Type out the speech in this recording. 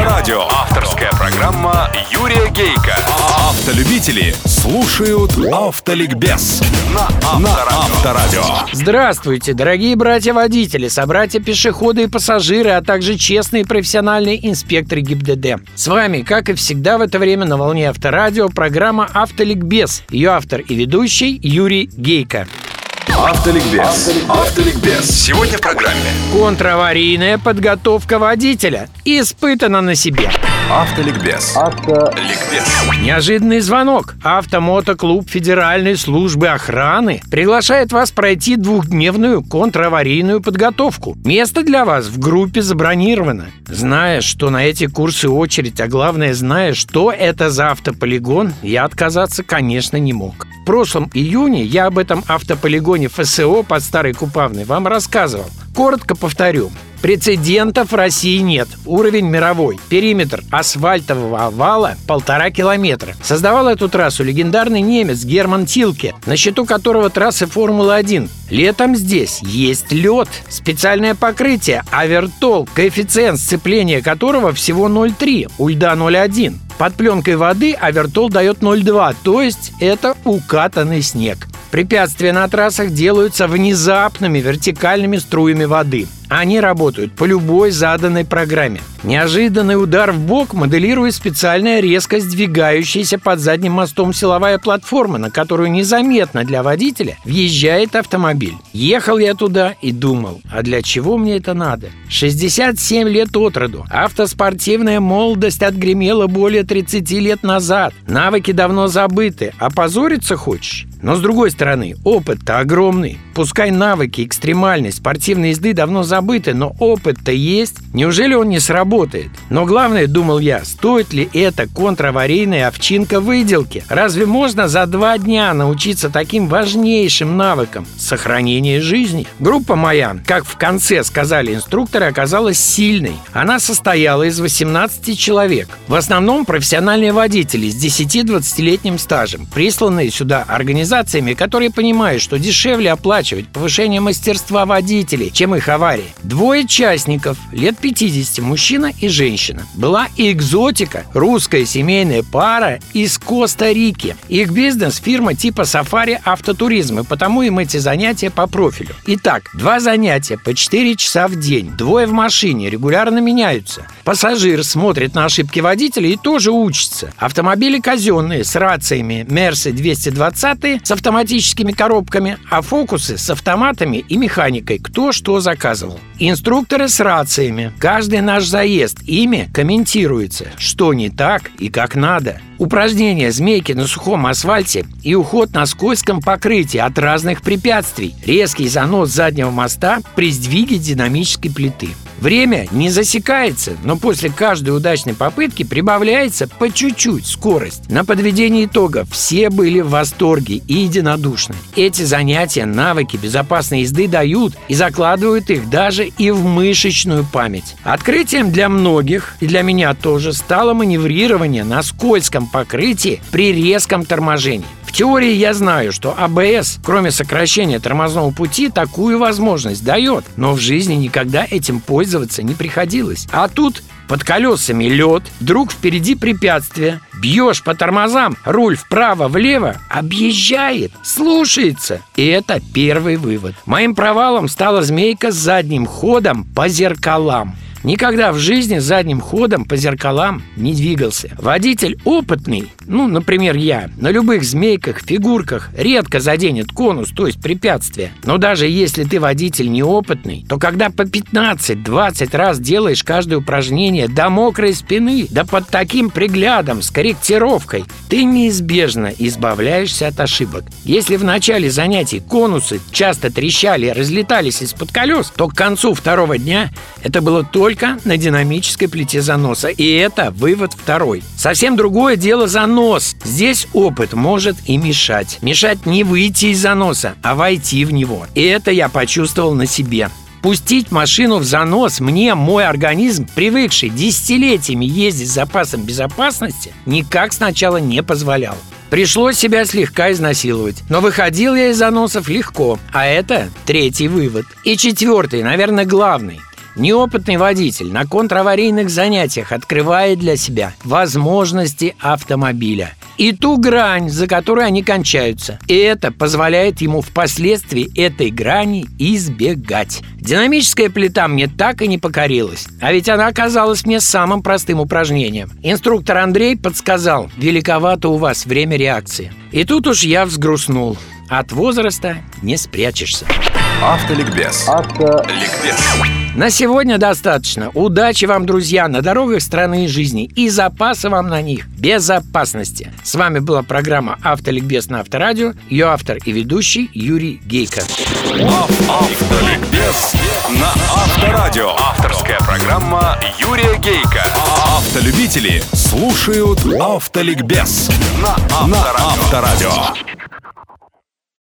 Авторадио. Авторская программа Юрия Гейка. Автолюбители слушают Автоликбез на Авторадио. Здравствуйте, дорогие братья-водители, собратья-пешеходы и пассажиры, а также честные профессиональные инспекторы ГИБДД. С вами, как и всегда в это время на волне Авторадио, программа «Автоликбез». Ее автор и ведущий Юрий Гейка. Автоликбез. Автоликбез. Сегодня в программе. Контраварийная подготовка водителя испытана на себе. Автоликбез. Автоликбез. Неожиданный звонок. Автомотоклуб Федеральной службы охраны приглашает вас пройти двухдневную контраварийную подготовку. Место для вас в группе забронировано. Зная, что на эти курсы очередь, а главное, зная, что это за автополигон, я отказаться, конечно, не мог. Прошлом июне я об этом автополигоне ФСО под Старой Купавной вам рассказывал. Коротко повторю. Прецедентов в России нет. Уровень мировой. Периметр асфальтового овала полтора километра. Создавал эту трассу легендарный немец Герман Тилке, на счету которого трассы Формулы-1. Летом здесь есть лед, специальное покрытие, авертол, коэффициент сцепления которого всего 0,3, у льда 0,1. Под пленкой воды авертол дает 0,2, то есть это укатанный снег. Препятствия на трассах делаются внезапными вертикальными струями воды. Они работают по любой заданной программе. Неожиданный удар в бок моделирует специальная резко сдвигающаяся под задним мостом силовая платформа, на которую незаметно для водителя въезжает автомобиль. Ехал я туда и думал, а для чего мне это надо? 67 лет от роду. Автоспортивная молодость отгремела более 30 лет назад. Навыки давно забыты. А позориться хочешь? Но с другой стороны, опыт-то огромный. Пускай навыки экстремальной спортивной езды давно забыты, но опыт-то есть. Неужели он не сработает? Но главное, думал я, стоит ли это контраварийная овчинка выделки? Разве можно за два дня научиться таким важнейшим навыкам сохранения жизни? Группа моя, как в конце сказали инструкторы, оказалась сильной. Она состояла из 18 человек. В основном профессиональные водители с 10-20-летним стажем, присланные сюда организациями, которые понимают, что дешевле оплачивать повышение мастерства водителей, чем их аварии. Двое участников, лет 50, мужчина и женщина. Была и экзотика, русская семейная пара из Коста-Рики. Их бизнес – фирма типа Сафари Автотуризм, и потому им эти занятия по профилю. Итак, два занятия по 4 часа в день. Двое в машине, регулярно меняются. Пассажир смотрит на ошибки водителя и тоже учится. Автомобили казенные, с рациями Мерсы 220 с автоматическими коробками, а фокусы с автоматами и механикой, кто что заказывал. Инструкторы с рациями. Каждый наш заезд ими комментируется, что не так и как надо. Упражнения змейки на сухом асфальте и уход на скользком покрытии от разных препятствий. Резкий занос заднего моста при сдвиге динамической плиты. Время не засекается, но после каждой удачной попытки прибавляется по чуть-чуть скорость. На подведение итогов все были в восторге и единодушны. Эти занятия навыки безопасной езды дают и закладывают их даже и в мышечную память. Открытием для многих, и для меня тоже, стало маневрирование на скользком покрытии при резком торможении. В теории я знаю, что АБС, кроме сокращения тормозного пути, такую возможность дает, но в жизни никогда этим пользоваться не приходилось. А тут под колесами лед, вдруг впереди препятствие, бьешь по тормозам, руль вправо-влево, объезжает, слушается. И это первый вывод. Моим провалом стала змейка с задним ходом по зеркалам. Никогда в жизни задним ходом по зеркалам не двигался. Водитель опытный, ну, например, я, на любых змейках, фигурках редко заденет конус, то есть препятствие. Но даже если ты водитель неопытный, то когда по 15-20 раз делаешь каждое упражнение до мокрой спины, да под таким приглядом, с корректировкой, ты неизбежно избавляешься от ошибок. Если в начале занятий конусы часто трещали разлетались из-под колес, то к концу второго дня это было только на динамической плите заноса. И это вывод второй. Совсем другое дело занос. Здесь опыт может и мешать. Мешать не выйти из заноса, а войти в него. И это я почувствовал на себе. Пустить машину в занос мне мой организм, привыкший десятилетиями ездить с запасом безопасности, никак сначала не позволял. Пришлось себя слегка изнасиловать. Но выходил я из заносов легко. А это третий вывод. И четвертый, наверное, главный. Неопытный водитель на контраварийных занятиях открывает для себя возможности автомобиля и ту грань, за которой они кончаются. И это позволяет ему впоследствии этой грани избегать. Динамическая плита мне так и не покорилась, а ведь она оказалась мне самым простым упражнением. Инструктор Андрей подсказал, великовато у вас время реакции. И тут уж я взгрустнул. От возраста не спрячешься. Автоликбез. Автоликбез. На сегодня достаточно. Удачи вам, друзья, на дорогах страны и жизни и запаса вам на них безопасности. С вами была программа «Автоликбез» на Авторадио. Ее автор и ведущий Юрий Гейко. Автоликбез на Авторадио. Авторская программа Юрия Гейка. Автолюбители слушают Автоликбез на Авторадио.